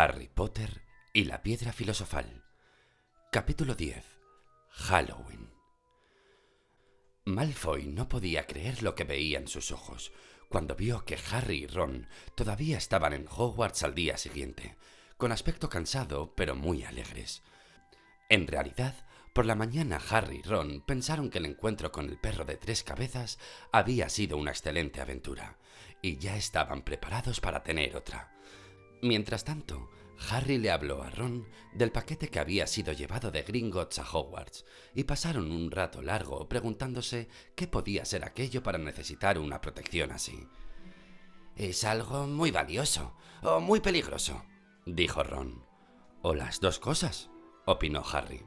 Harry Potter y la piedra filosofal. Capítulo 10. Halloween. Malfoy no podía creer lo que veía en sus ojos cuando vio que Harry y Ron todavía estaban en Hogwarts al día siguiente, con aspecto cansado pero muy alegres. En realidad, por la mañana Harry y Ron pensaron que el encuentro con el perro de tres cabezas había sido una excelente aventura, y ya estaban preparados para tener otra. Mientras tanto, Harry le habló a Ron del paquete que había sido llevado de Gringotts a Hogwarts y pasaron un rato largo preguntándose qué podía ser aquello para necesitar una protección así. Es algo muy valioso o muy peligroso, dijo Ron. O las dos cosas, opinó Harry.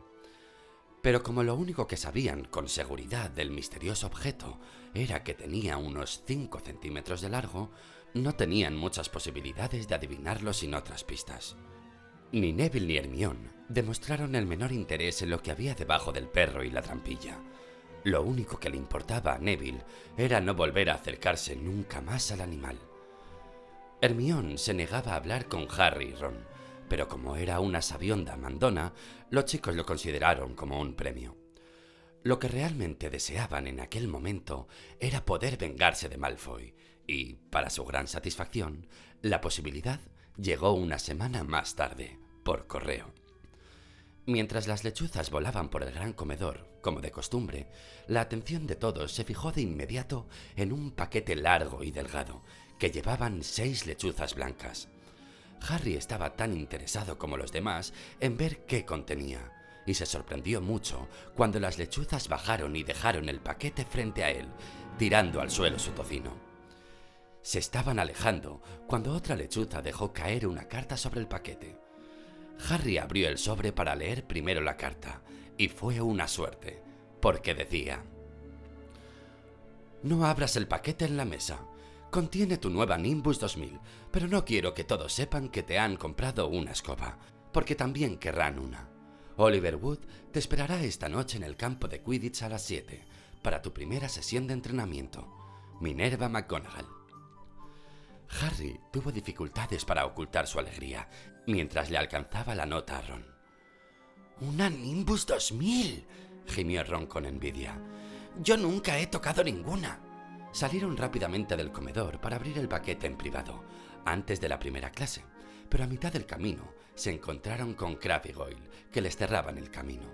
Pero como lo único que sabían con seguridad del misterioso objeto era que tenía unos 5 centímetros de largo, no tenían muchas posibilidades de adivinarlo sin otras pistas. Ni Neville ni Hermione demostraron el menor interés en lo que había debajo del perro y la trampilla. Lo único que le importaba a Neville era no volver a acercarse nunca más al animal. Hermione se negaba a hablar con Harry y Ron, pero como era una sabionda mandona, los chicos lo consideraron como un premio. Lo que realmente deseaban en aquel momento era poder vengarse de Malfoy, y, para su gran satisfacción, la posibilidad llegó una semana más tarde, por correo. Mientras las lechuzas volaban por el gran comedor, como de costumbre, la atención de todos se fijó de inmediato en un paquete largo y delgado, que llevaban seis lechuzas blancas. Harry estaba tan interesado como los demás en ver qué contenía, y se sorprendió mucho cuando las lechuzas bajaron y dejaron el paquete frente a él, tirando al suelo su tocino. Se estaban alejando cuando otra lechuza dejó caer una carta sobre el paquete. Harry abrió el sobre para leer primero la carta, y fue una suerte, porque decía, No abras el paquete en la mesa. Contiene tu nueva Nimbus 2000, pero no quiero que todos sepan que te han comprado una escoba, porque también querrán una. Oliver Wood te esperará esta noche en el campo de Quidditch a las 7 para tu primera sesión de entrenamiento. Minerva McGonagall. Harry tuvo dificultades para ocultar su alegría mientras le alcanzaba la nota a Ron. ¡Una Nimbus 2000! gimió Ron con envidia. Yo nunca he tocado ninguna. Salieron rápidamente del comedor para abrir el paquete en privado, antes de la primera clase, pero a mitad del camino se encontraron con Crabbe Goyle, que les cerraban el camino.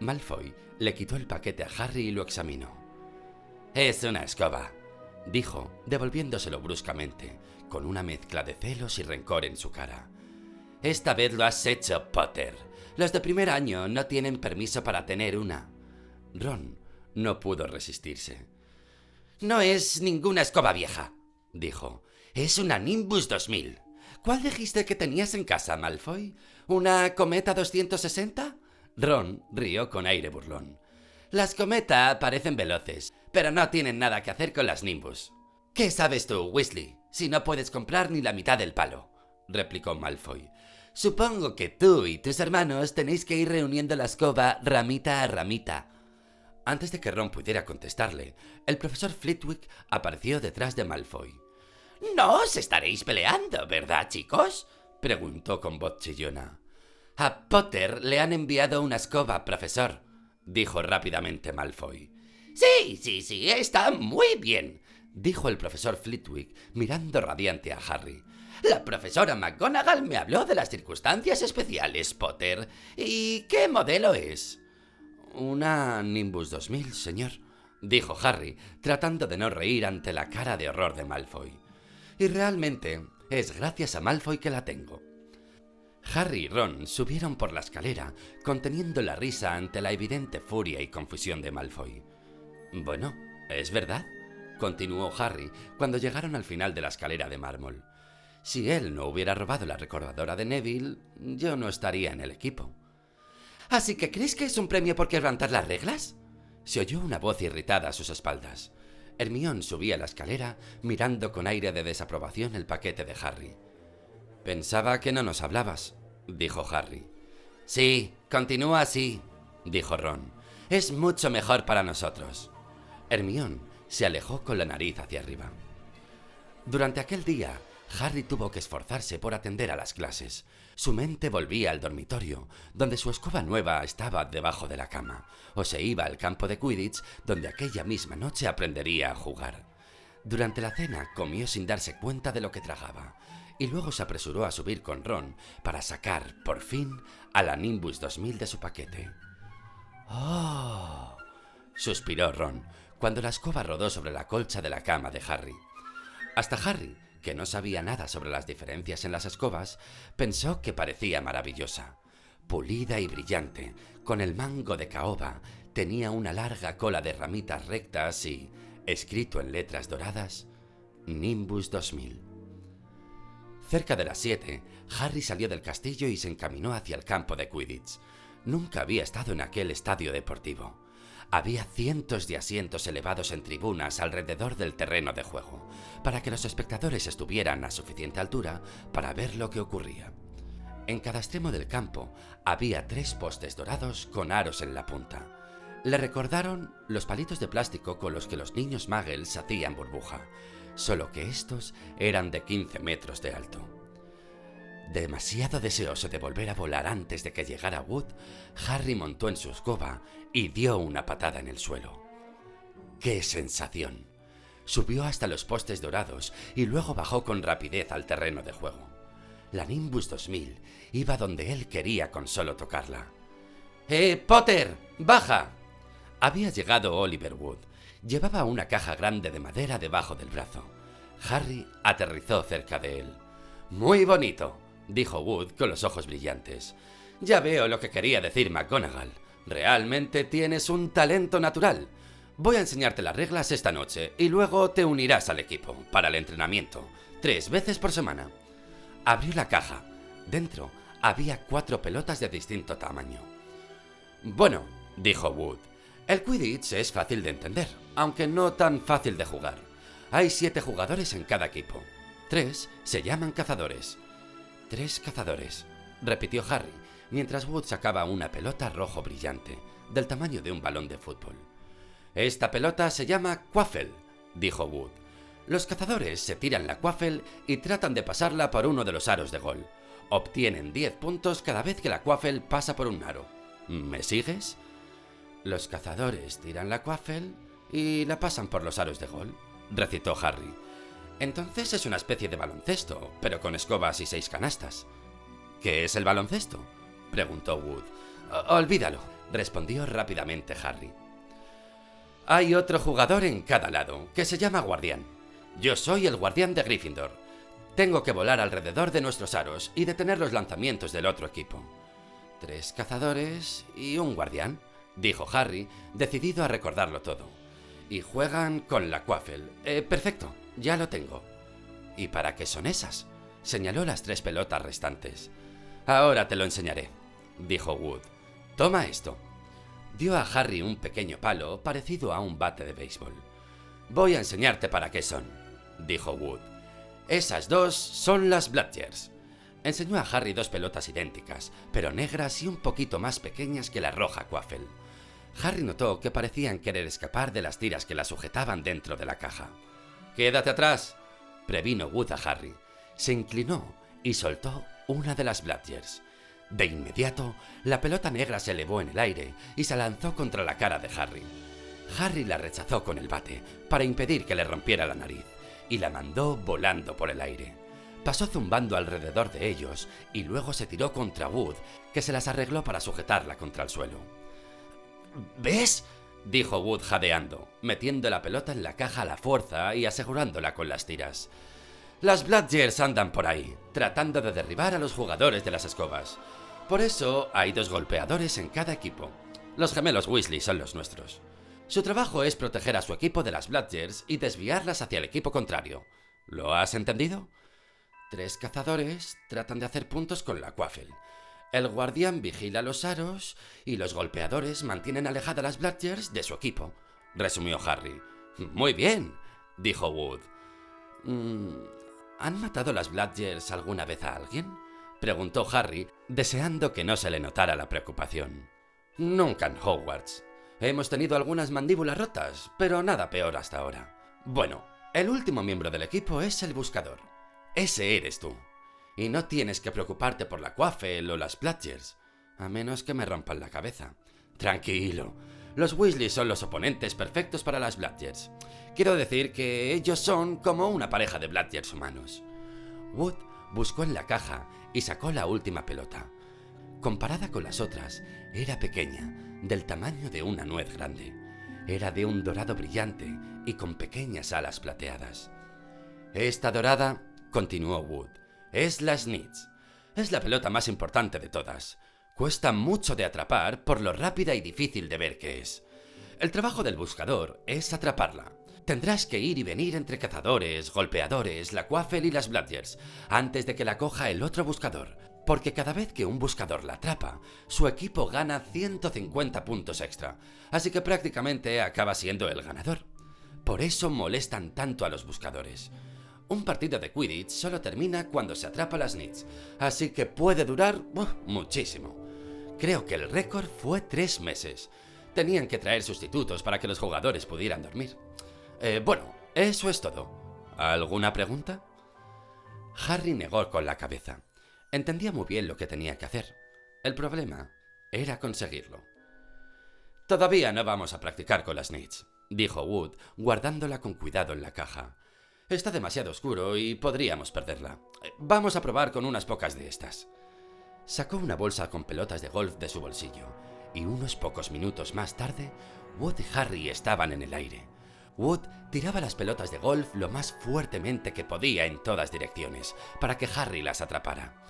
Malfoy le quitó el paquete a Harry y lo examinó. Es una escoba, dijo, devolviéndoselo bruscamente, con una mezcla de celos y rencor en su cara. Esta vez lo has hecho, Potter. Los de primer año no tienen permiso para tener una. Ron no pudo resistirse. No es ninguna escoba vieja, dijo. Es una Nimbus 2000. ¿Cuál dijiste que tenías en casa, Malfoy? ¿Una Cometa 260? Ron rió con aire burlón. Las Cometa parecen veloces, pero no tienen nada que hacer con las Nimbus. ¿Qué sabes tú, Weasley, si no puedes comprar ni la mitad del palo? replicó Malfoy. Supongo que tú y tus hermanos tenéis que ir reuniendo la escoba ramita a ramita. Antes de que Ron pudiera contestarle, el profesor Flitwick apareció detrás de Malfoy. No os estaréis peleando, ¿verdad, chicos? preguntó con voz chillona. A Potter le han enviado una escoba, profesor, dijo rápidamente Malfoy. Sí, sí, sí, está muy bien, dijo el profesor Flitwick, mirando radiante a Harry. La profesora McGonagall me habló de las circunstancias especiales, Potter. ¿Y qué modelo es? Una Nimbus 2000, señor, dijo Harry, tratando de no reír ante la cara de horror de Malfoy. Y realmente es gracias a Malfoy que la tengo. Harry y Ron subieron por la escalera, conteniendo la risa ante la evidente furia y confusión de Malfoy. Bueno, es verdad, continuó Harry cuando llegaron al final de la escalera de mármol. Si él no hubiera robado la recordadora de Neville, yo no estaría en el equipo. ¿Así que crees que es un premio por quebrantar las reglas? Se oyó una voz irritada a sus espaldas. Hermión subía la escalera, mirando con aire de desaprobación el paquete de Harry. Pensaba que no nos hablabas, dijo Harry. Sí, continúa así, dijo Ron. Es mucho mejor para nosotros. Hermión se alejó con la nariz hacia arriba. Durante aquel día, Harry tuvo que esforzarse por atender a las clases. Su mente volvía al dormitorio, donde su escoba nueva estaba debajo de la cama, o se iba al campo de Quidditch, donde aquella misma noche aprendería a jugar. Durante la cena comió sin darse cuenta de lo que tragaba, y luego se apresuró a subir con Ron para sacar, por fin, a la Nimbus 2000 de su paquete. ¡Oh! suspiró Ron cuando la escoba rodó sobre la colcha de la cama de Harry. Hasta Harry, que no sabía nada sobre las diferencias en las escobas, pensó que parecía maravillosa. Pulida y brillante, con el mango de caoba, tenía una larga cola de ramitas rectas y, escrito en letras doradas, Nimbus 2000. Cerca de las siete, Harry salió del castillo y se encaminó hacia el campo de Quidditch. Nunca había estado en aquel estadio deportivo. Había cientos de asientos elevados en tribunas alrededor del terreno de juego, para que los espectadores estuvieran a suficiente altura para ver lo que ocurría. En cada extremo del campo había tres postes dorados con aros en la punta. Le recordaron los palitos de plástico con los que los niños muggles hacían burbuja, solo que estos eran de 15 metros de alto. Demasiado deseoso de volver a volar antes de que llegara Wood, Harry montó en su escoba y dio una patada en el suelo. ¡Qué sensación! Subió hasta los postes dorados y luego bajó con rapidez al terreno de juego. La Nimbus 2000 iba donde él quería con solo tocarla. ¡Eh, Potter! ¡Baja! Había llegado Oliver Wood. Llevaba una caja grande de madera debajo del brazo. Harry aterrizó cerca de él. Muy bonito, dijo Wood con los ojos brillantes. Ya veo lo que quería decir McGonagall. Realmente tienes un talento natural. Voy a enseñarte las reglas esta noche y luego te unirás al equipo para el entrenamiento, tres veces por semana. Abrió la caja. Dentro había cuatro pelotas de distinto tamaño. Bueno, dijo Wood, el Quidditch es fácil de entender, aunque no tan fácil de jugar. Hay siete jugadores en cada equipo. Tres se llaman cazadores, Tres cazadores, repitió Harry, mientras Wood sacaba una pelota rojo brillante, del tamaño de un balón de fútbol. Esta pelota se llama Quaffle, dijo Wood. Los cazadores se tiran la Quaffle y tratan de pasarla por uno de los aros de gol. Obtienen 10 puntos cada vez que la Quaffle pasa por un aro. ¿Me sigues? Los cazadores tiran la Quaffle y la pasan por los aros de gol, recitó Harry. Entonces es una especie de baloncesto, pero con escobas y seis canastas. ¿Qué es el baloncesto? preguntó Wood. Olvídalo, respondió rápidamente Harry. Hay otro jugador en cada lado, que se llama guardián. Yo soy el guardián de Gryffindor. Tengo que volar alrededor de nuestros aros y detener los lanzamientos del otro equipo. Tres cazadores y un guardián, dijo Harry, decidido a recordarlo todo. Y juegan con la Quaffle. Eh, perfecto. Ya lo tengo. ¿Y para qué son esas? Señaló las tres pelotas restantes. Ahora te lo enseñaré, dijo Wood. Toma esto. Dio a Harry un pequeño palo parecido a un bate de béisbol. Voy a enseñarte para qué son, dijo Wood. Esas dos son las Bludgers. Enseñó a Harry dos pelotas idénticas, pero negras y un poquito más pequeñas que la roja Quaffle. Harry notó que parecían querer escapar de las tiras que la sujetaban dentro de la caja. Quédate atrás, previno Wood a Harry. Se inclinó y soltó una de las Bludgers. De inmediato, la pelota negra se elevó en el aire y se lanzó contra la cara de Harry. Harry la rechazó con el bate para impedir que le rompiera la nariz y la mandó volando por el aire. Pasó zumbando alrededor de ellos y luego se tiró contra Wood, que se las arregló para sujetarla contra el suelo. ¿Ves? dijo Wood jadeando, metiendo la pelota en la caja a la fuerza y asegurándola con las tiras. Las Bludgers andan por ahí, tratando de derribar a los jugadores de las escobas. Por eso hay dos golpeadores en cada equipo. Los gemelos Weasley son los nuestros. Su trabajo es proteger a su equipo de las Bludgers y desviarlas hacia el equipo contrario. ¿Lo has entendido? Tres cazadores tratan de hacer puntos con la Quaffle el guardián vigila los aros y los golpeadores mantienen alejadas las Bludgers de su equipo, resumió Harry. Muy bien, dijo Wood. Mm, ¿Han matado las Bludgers alguna vez a alguien? preguntó Harry, deseando que no se le notara la preocupación. Nunca en Hogwarts. Hemos tenido algunas mandíbulas rotas, pero nada peor hasta ahora. Bueno, el último miembro del equipo es el buscador. Ese eres tú. Y no tienes que preocuparte por la Quaffle o las Bladgers, a menos que me rompan la cabeza. Tranquilo, los Weasley son los oponentes perfectos para las Bladgers. Quiero decir que ellos son como una pareja de Bladgers humanos. Wood buscó en la caja y sacó la última pelota. Comparada con las otras, era pequeña, del tamaño de una nuez grande. Era de un dorado brillante y con pequeñas alas plateadas. Esta dorada, continuó Wood, es la Snitch. Es la pelota más importante de todas. Cuesta mucho de atrapar por lo rápida y difícil de ver que es. El trabajo del buscador es atraparla. Tendrás que ir y venir entre cazadores, golpeadores, la Quaffle y las Bladgers antes de que la coja el otro buscador, porque cada vez que un buscador la atrapa, su equipo gana 150 puntos extra, así que prácticamente acaba siendo el ganador. Por eso molestan tanto a los buscadores. Un partido de Quidditch solo termina cuando se atrapa las Nits, así que puede durar muchísimo. Creo que el récord fue tres meses. Tenían que traer sustitutos para que los jugadores pudieran dormir. Eh, bueno, eso es todo. ¿Alguna pregunta? Harry negó con la cabeza. Entendía muy bien lo que tenía que hacer. El problema era conseguirlo. Todavía no vamos a practicar con las Nits, dijo Wood, guardándola con cuidado en la caja. Está demasiado oscuro y podríamos perderla. Vamos a probar con unas pocas de estas. Sacó una bolsa con pelotas de golf de su bolsillo, y unos pocos minutos más tarde, Wood y Harry estaban en el aire. Wood tiraba las pelotas de golf lo más fuertemente que podía en todas direcciones, para que Harry las atrapara.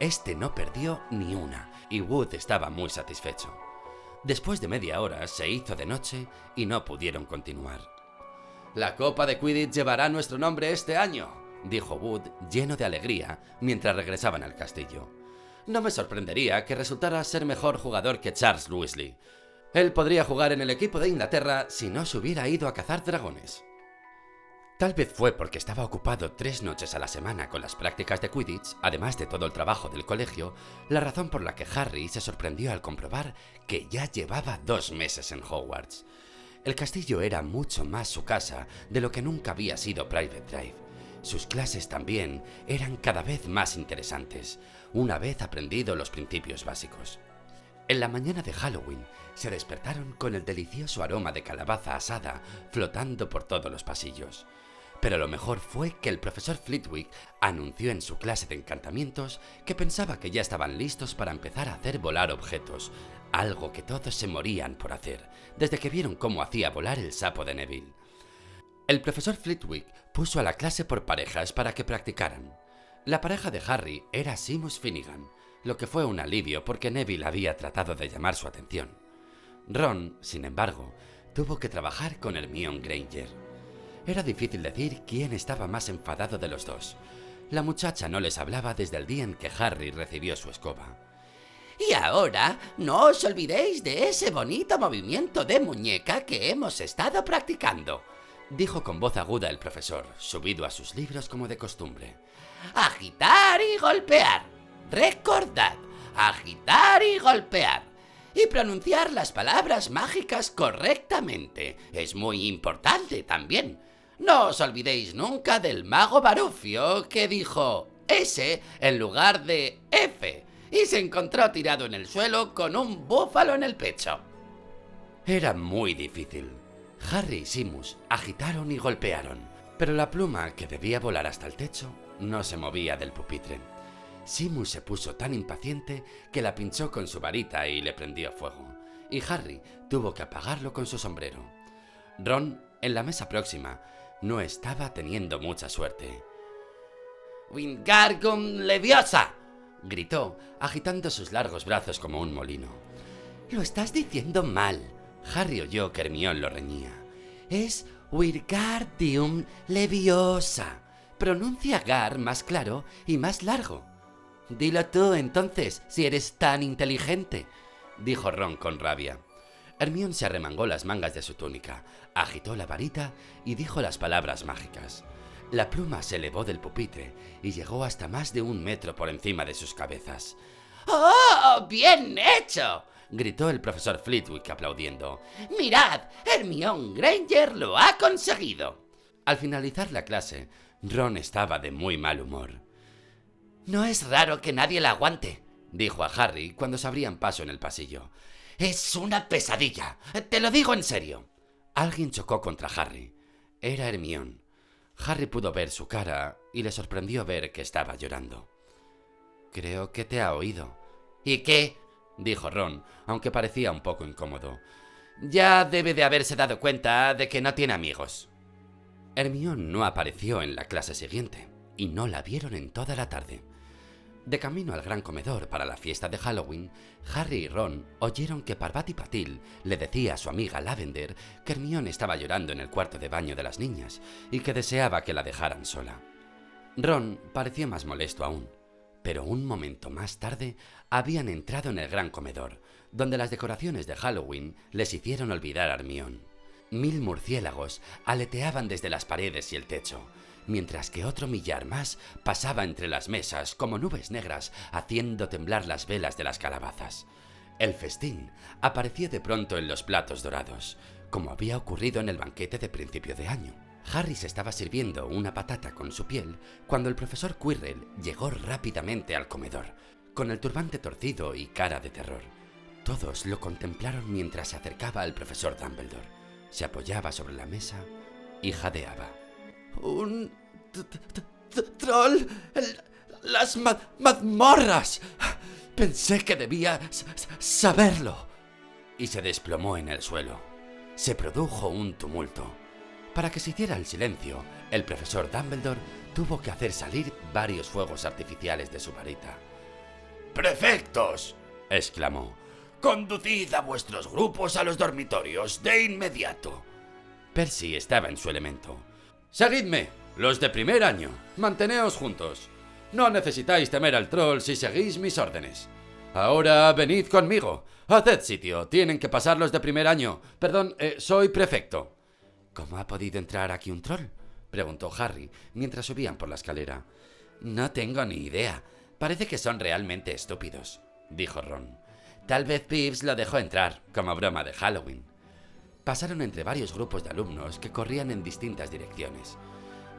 Este no perdió ni una, y Wood estaba muy satisfecho. Después de media hora se hizo de noche y no pudieron continuar. La Copa de Quidditch llevará nuestro nombre este año, dijo Wood, lleno de alegría, mientras regresaban al castillo. No me sorprendería que resultara ser mejor jugador que Charles Weasley. Él podría jugar en el equipo de Inglaterra si no se hubiera ido a cazar dragones. Tal vez fue porque estaba ocupado tres noches a la semana con las prácticas de Quidditch, además de todo el trabajo del colegio, la razón por la que Harry se sorprendió al comprobar que ya llevaba dos meses en Hogwarts. El castillo era mucho más su casa de lo que nunca había sido Private Drive. Sus clases también eran cada vez más interesantes, una vez aprendido los principios básicos. En la mañana de Halloween se despertaron con el delicioso aroma de calabaza asada flotando por todos los pasillos. Pero lo mejor fue que el profesor Flitwick anunció en su clase de encantamientos que pensaba que ya estaban listos para empezar a hacer volar objetos, algo que todos se morían por hacer, desde que vieron cómo hacía volar el sapo de Neville. El profesor Flitwick puso a la clase por parejas para que practicaran. La pareja de Harry era Seamus Finnegan, lo que fue un alivio porque Neville había tratado de llamar su atención. Ron, sin embargo, tuvo que trabajar con Hermione Granger. Era difícil decir quién estaba más enfadado de los dos. La muchacha no les hablaba desde el día en que Harry recibió su escoba. Y ahora, no os olvidéis de ese bonito movimiento de muñeca que hemos estado practicando, dijo con voz aguda el profesor, subido a sus libros como de costumbre. Agitar y golpear. Recordad, agitar y golpear. Y pronunciar las palabras mágicas correctamente. Es muy importante también. No os olvidéis nunca del mago Barufio que dijo S en lugar de F y se encontró tirado en el suelo con un búfalo en el pecho. Era muy difícil. Harry y Simus agitaron y golpearon, pero la pluma, que debía volar hasta el techo, no se movía del pupitre. Simus se puso tan impaciente que la pinchó con su varita y le prendió fuego, y Harry tuvo que apagarlo con su sombrero. Ron, en la mesa próxima, no estaba teniendo mucha suerte. ¡Wingargum Leviosa! Gritó, agitando sus largos brazos como un molino. Lo estás diciendo mal. Harry oyó que Hermione lo reñía. Es Wirgardium Leviosa. Pronuncia Gar más claro y más largo. Dilo tú entonces, si eres tan inteligente, dijo Ron con rabia. Hermione se arremangó las mangas de su túnica, agitó la varita y dijo las palabras mágicas. La pluma se elevó del pupitre y llegó hasta más de un metro por encima de sus cabezas. ¡Oh! ¡Bien hecho! gritó el profesor Flitwick aplaudiendo. ¡Mirad! Hermione Granger lo ha conseguido. Al finalizar la clase, Ron estaba de muy mal humor. No es raro que nadie la aguante, dijo a Harry cuando se abrían paso en el pasillo. Es una pesadilla. Te lo digo en serio. Alguien chocó contra Harry. Era Hermión. Harry pudo ver su cara y le sorprendió ver que estaba llorando. Creo que te ha oído. ¿Y qué? dijo Ron, aunque parecía un poco incómodo. Ya debe de haberse dado cuenta de que no tiene amigos. Hermión no apareció en la clase siguiente y no la vieron en toda la tarde. De camino al gran comedor para la fiesta de Halloween, Harry y Ron oyeron que Parvati Patil le decía a su amiga Lavender que Hermione estaba llorando en el cuarto de baño de las niñas y que deseaba que la dejaran sola. Ron parecía más molesto aún, pero un momento más tarde habían entrado en el gran comedor, donde las decoraciones de Halloween les hicieron olvidar a Hermione. Mil murciélagos aleteaban desde las paredes y el techo, mientras que otro millar más pasaba entre las mesas como nubes negras haciendo temblar las velas de las calabazas. El festín apareció de pronto en los platos dorados, como había ocurrido en el banquete de principio de año. Harry se estaba sirviendo una patata con su piel cuando el profesor Quirrell llegó rápidamente al comedor, con el turbante torcido y cara de terror. Todos lo contemplaron mientras se acercaba al profesor Dumbledore. Se apoyaba sobre la mesa y jadeaba. Un troll. las mazmorras. Pensé que debía saberlo. Y se desplomó en el suelo. Se produjo un tumulto. Para que se hiciera el silencio, el profesor Dumbledore tuvo que hacer salir varios fuegos artificiales de su varita. ¡Prefectos! exclamó. Conducid a vuestros grupos a los dormitorios de inmediato. Percy estaba en su elemento. Seguidme, los de primer año. Manteneos juntos. No necesitáis temer al troll si seguís mis órdenes. Ahora venid conmigo. Haced sitio. Tienen que pasar los de primer año. Perdón, eh, soy prefecto. ¿Cómo ha podido entrar aquí un troll? preguntó Harry mientras subían por la escalera. No tengo ni idea. Parece que son realmente estúpidos, dijo Ron. Tal vez Pips lo dejó entrar, como broma de Halloween pasaron entre varios grupos de alumnos que corrían en distintas direcciones.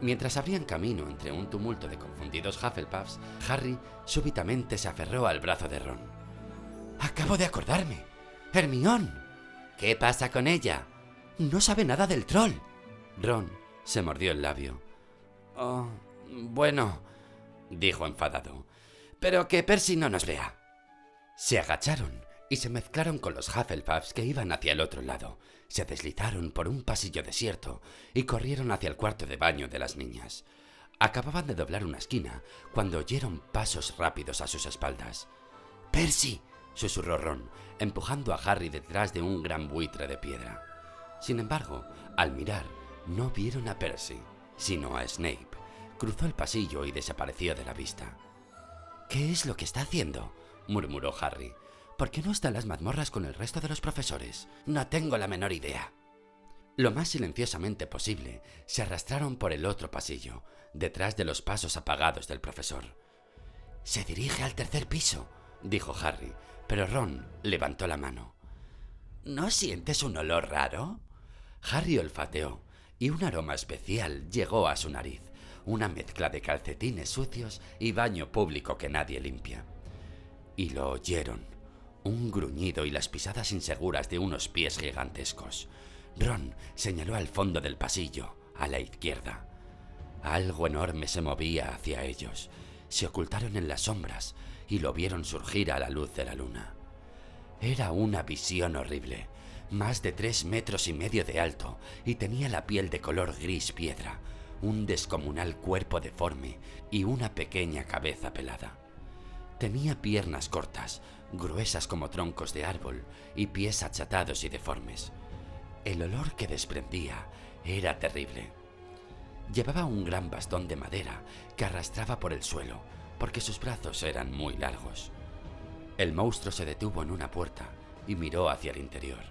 Mientras abrían camino entre un tumulto de confundidos Hufflepuffs, Harry súbitamente se aferró al brazo de Ron. Acabo de acordarme. Hermión. ¿Qué pasa con ella? No sabe nada del troll. Ron se mordió el labio. Oh, bueno, dijo enfadado. Pero que Percy no nos vea. Se agacharon y se mezclaron con los Hufflepuffs que iban hacia el otro lado. Se deslizaron por un pasillo desierto y corrieron hacia el cuarto de baño de las niñas. Acababan de doblar una esquina cuando oyeron pasos rápidos a sus espaldas. ¡Percy! susurró Ron, empujando a Harry detrás de un gran buitre de piedra. Sin embargo, al mirar, no vieron a Percy, sino a Snape. Cruzó el pasillo y desapareció de la vista. ¿Qué es lo que está haciendo? murmuró Harry. ¿Por qué no están las mazmorras con el resto de los profesores? No tengo la menor idea. Lo más silenciosamente posible, se arrastraron por el otro pasillo, detrás de los pasos apagados del profesor. Se dirige al tercer piso, dijo Harry, pero Ron levantó la mano. ¿No sientes un olor raro? Harry olfateó, y un aroma especial llegó a su nariz, una mezcla de calcetines sucios y baño público que nadie limpia. Y lo oyeron un gruñido y las pisadas inseguras de unos pies gigantescos. Ron señaló al fondo del pasillo, a la izquierda. Algo enorme se movía hacia ellos. Se ocultaron en las sombras y lo vieron surgir a la luz de la luna. Era una visión horrible, más de tres metros y medio de alto, y tenía la piel de color gris piedra, un descomunal cuerpo deforme y una pequeña cabeza pelada. Tenía piernas cortas, gruesas como troncos de árbol, y pies achatados y deformes. El olor que desprendía era terrible. Llevaba un gran bastón de madera que arrastraba por el suelo, porque sus brazos eran muy largos. El monstruo se detuvo en una puerta y miró hacia el interior.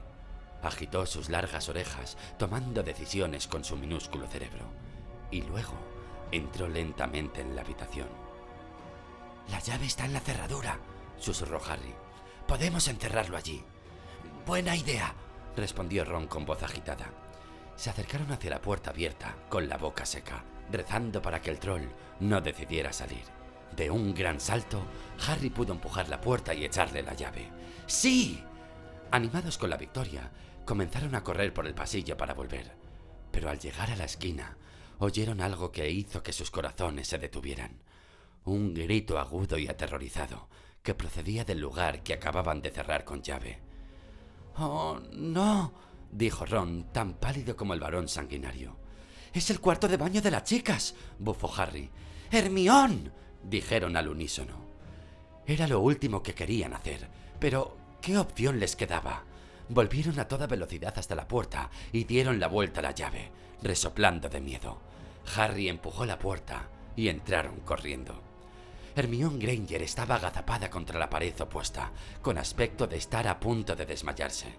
Agitó sus largas orejas, tomando decisiones con su minúsculo cerebro, y luego entró lentamente en la habitación. La llave está en la cerradura, susurró Harry. Podemos enterrarlo allí. Buena idea, respondió Ron con voz agitada. Se acercaron hacia la puerta abierta, con la boca seca. rezando para que el troll no decidiera salir. De un gran salto, Harry pudo empujar la puerta y echarle la llave. ¡Sí! Animados con la victoria, comenzaron a correr por el pasillo para volver. Pero al llegar a la esquina, oyeron algo que hizo que sus corazones se detuvieran. Un grito agudo y aterrorizado que procedía del lugar que acababan de cerrar con llave. Oh, no, dijo Ron, tan pálido como el varón sanguinario. Es el cuarto de baño de las chicas, bufó Harry. Hermión, dijeron al unísono. Era lo último que querían hacer, pero ¿qué opción les quedaba? Volvieron a toda velocidad hasta la puerta y dieron la vuelta a la llave, resoplando de miedo. Harry empujó la puerta y entraron corriendo. Hermione Granger estaba agazapada contra la pared opuesta, con aspecto de estar a punto de desmayarse.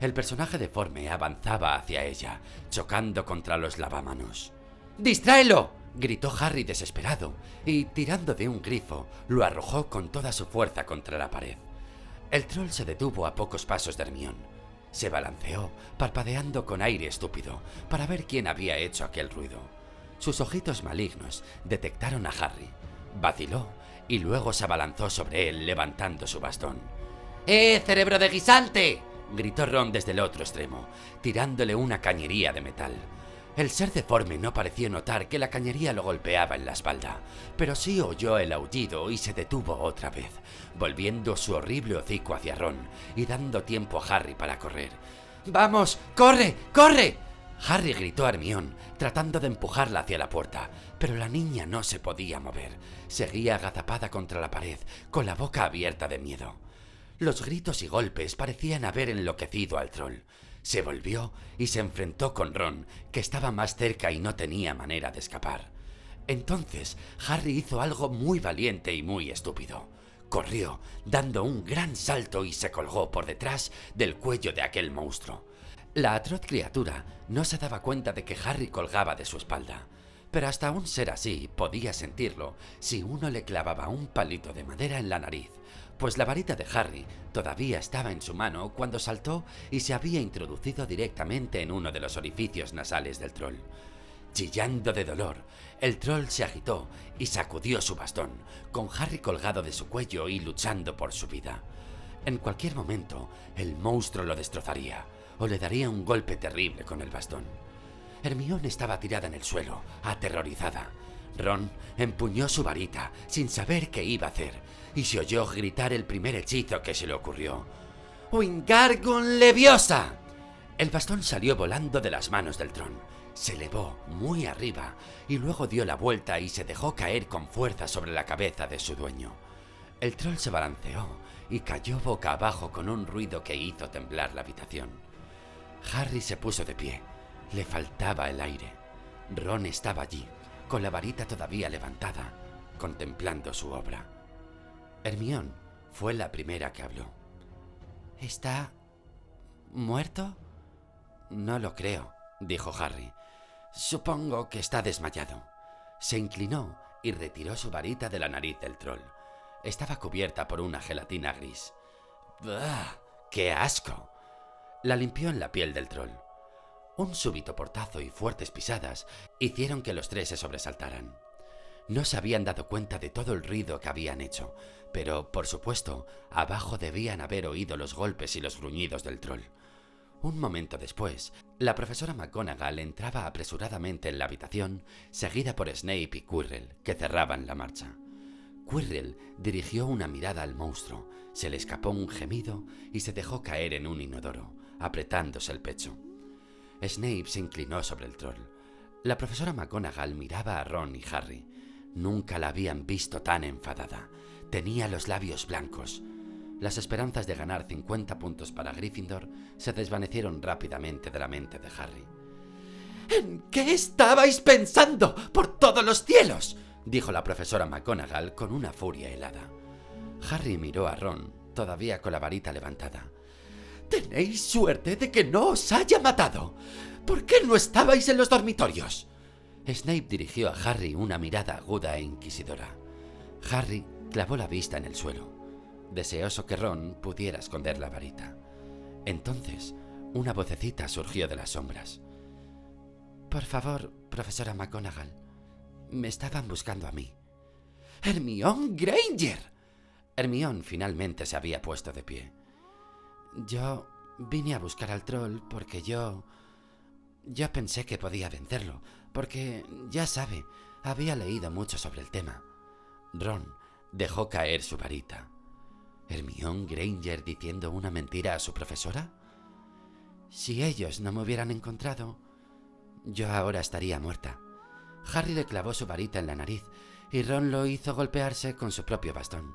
El personaje deforme avanzaba hacia ella, chocando contra los lavamanos. ¡Distráelo! gritó Harry desesperado, y tirando de un grifo, lo arrojó con toda su fuerza contra la pared. El troll se detuvo a pocos pasos de Hermione. Se balanceó, parpadeando con aire estúpido, para ver quién había hecho aquel ruido. Sus ojitos malignos detectaron a Harry. Vaciló y luego se abalanzó sobre él levantando su bastón. ¡Eh, cerebro de guisante! gritó Ron desde el otro extremo, tirándole una cañería de metal. El ser deforme no pareció notar que la cañería lo golpeaba en la espalda, pero sí oyó el aullido y se detuvo otra vez, volviendo su horrible hocico hacia Ron y dando tiempo a Harry para correr. ¡Vamos! ¡Corre! ¡Corre! Harry gritó a Hermione, tratando de empujarla hacia la puerta, pero la niña no se podía mover. Seguía agazapada contra la pared, con la boca abierta de miedo. Los gritos y golpes parecían haber enloquecido al troll. Se volvió y se enfrentó con Ron, que estaba más cerca y no tenía manera de escapar. Entonces, Harry hizo algo muy valiente y muy estúpido. Corrió, dando un gran salto y se colgó por detrás del cuello de aquel monstruo. La atroz criatura no se daba cuenta de que Harry colgaba de su espalda, pero hasta un ser así podía sentirlo si uno le clavaba un palito de madera en la nariz, pues la varita de Harry todavía estaba en su mano cuando saltó y se había introducido directamente en uno de los orificios nasales del troll. Chillando de dolor, el troll se agitó y sacudió su bastón, con Harry colgado de su cuello y luchando por su vida. En cualquier momento, el monstruo lo destrozaría o le daría un golpe terrible con el bastón. Hermione estaba tirada en el suelo, aterrorizada. Ron empuñó su varita sin saber qué iba a hacer y se oyó gritar el primer hechizo que se le ocurrió. ¡Wingargun Leviosa! El bastón salió volando de las manos del tron. Se elevó muy arriba y luego dio la vuelta y se dejó caer con fuerza sobre la cabeza de su dueño. El troll se balanceó y cayó boca abajo con un ruido que hizo temblar la habitación. Harry se puso de pie. Le faltaba el aire. Ron estaba allí, con la varita todavía levantada, contemplando su obra. Hermión fue la primera que habló. ¿Está muerto? No lo creo, dijo Harry. Supongo que está desmayado. Se inclinó y retiró su varita de la nariz del troll. Estaba cubierta por una gelatina gris. ¡Qué asco! La limpió en la piel del troll. Un súbito portazo y fuertes pisadas hicieron que los tres se sobresaltaran. No se habían dado cuenta de todo el ruido que habían hecho, pero, por supuesto, abajo debían haber oído los golpes y los gruñidos del troll. Un momento después, la profesora McGonagall entraba apresuradamente en la habitación, seguida por Snape y Quirrell, que cerraban la marcha. Quirrell dirigió una mirada al monstruo, se le escapó un gemido y se dejó caer en un inodoro apretándose el pecho. Snape se inclinó sobre el troll. La profesora McGonagall miraba a Ron y Harry. Nunca la habían visto tan enfadada. Tenía los labios blancos. Las esperanzas de ganar 50 puntos para Gryffindor se desvanecieron rápidamente de la mente de Harry. ¿En qué estabais pensando? ¡Por todos los cielos! dijo la profesora McGonagall con una furia helada. Harry miró a Ron, todavía con la varita levantada. Tenéis suerte de que no os haya matado. ¿Por qué no estabais en los dormitorios? Snape dirigió a Harry una mirada aguda e inquisidora. Harry clavó la vista en el suelo, deseoso que Ron pudiera esconder la varita. Entonces, una vocecita surgió de las sombras. Por favor, profesora McGonagall, Me estaban buscando a mí. ¡Hermione Granger! Hermione finalmente se había puesto de pie. Yo vine a buscar al troll porque yo... Yo pensé que podía vencerlo, porque, ya sabe, había leído mucho sobre el tema. Ron dejó caer su varita. ¿Hermione Granger diciendo una mentira a su profesora? Si ellos no me hubieran encontrado, yo ahora estaría muerta. Harry le clavó su varita en la nariz y Ron lo hizo golpearse con su propio bastón.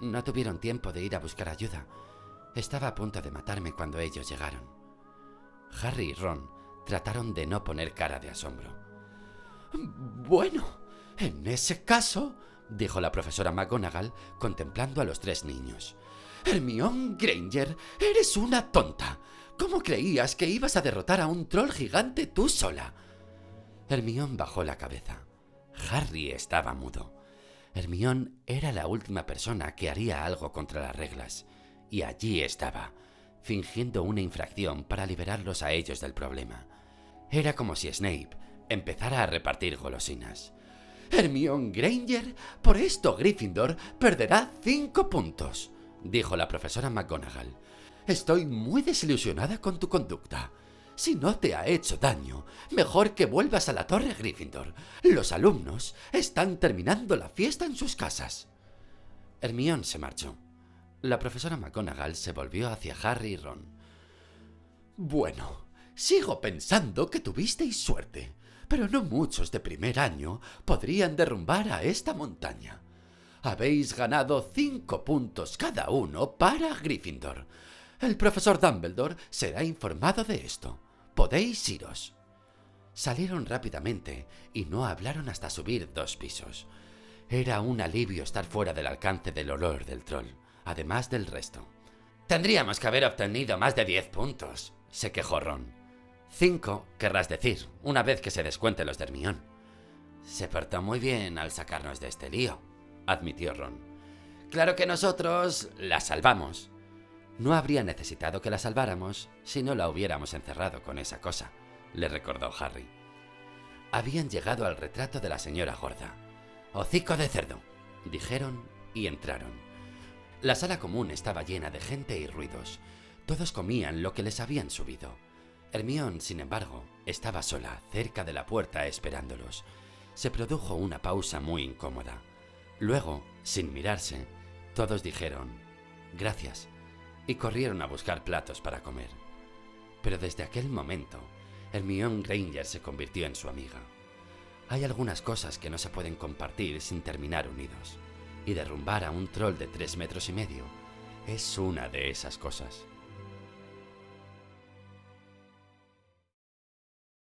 No tuvieron tiempo de ir a buscar ayuda. Estaba a punto de matarme cuando ellos llegaron. Harry y Ron trataron de no poner cara de asombro. Bueno, en ese caso, dijo la profesora McGonagall contemplando a los tres niños. Hermione Granger, eres una tonta. ¿Cómo creías que ibas a derrotar a un troll gigante tú sola? Hermione bajó la cabeza. Harry estaba mudo. Hermione era la última persona que haría algo contra las reglas, y allí estaba, fingiendo una infracción para liberarlos a ellos del problema. Era como si Snape empezara a repartir golosinas. Hermione Granger, por esto Gryffindor perderá cinco puntos, dijo la profesora McGonagall. Estoy muy desilusionada con tu conducta. Si no te ha hecho daño, mejor que vuelvas a la torre Gryffindor. Los alumnos están terminando la fiesta en sus casas. Hermione se marchó. La profesora McGonagall se volvió hacia Harry y Ron. Bueno, sigo pensando que tuvisteis suerte, pero no muchos de primer año podrían derrumbar a esta montaña. Habéis ganado cinco puntos cada uno para Gryffindor. El profesor Dumbledore será informado de esto. Podéis iros. Salieron rápidamente y no hablaron hasta subir dos pisos. Era un alivio estar fuera del alcance del olor del troll, además del resto. Tendríamos que haber obtenido más de diez puntos, se quejó Ron. Cinco, querrás decir, una vez que se descuente los de Hermión. Se portó muy bien al sacarnos de este lío, admitió Ron. Claro que nosotros la salvamos, no habría necesitado que la salváramos si no la hubiéramos encerrado con esa cosa, le recordó Harry. Habían llegado al retrato de la señora gorda. Hocico de cerdo, dijeron y entraron. La sala común estaba llena de gente y ruidos. Todos comían lo que les habían subido. Hermión, sin embargo, estaba sola, cerca de la puerta, esperándolos. Se produjo una pausa muy incómoda. Luego, sin mirarse, todos dijeron, Gracias y corrieron a buscar platos para comer. Pero desde aquel momento, Hermione Granger se convirtió en su amiga. Hay algunas cosas que no se pueden compartir sin terminar unidos, y derrumbar a un troll de tres metros y medio es una de esas cosas.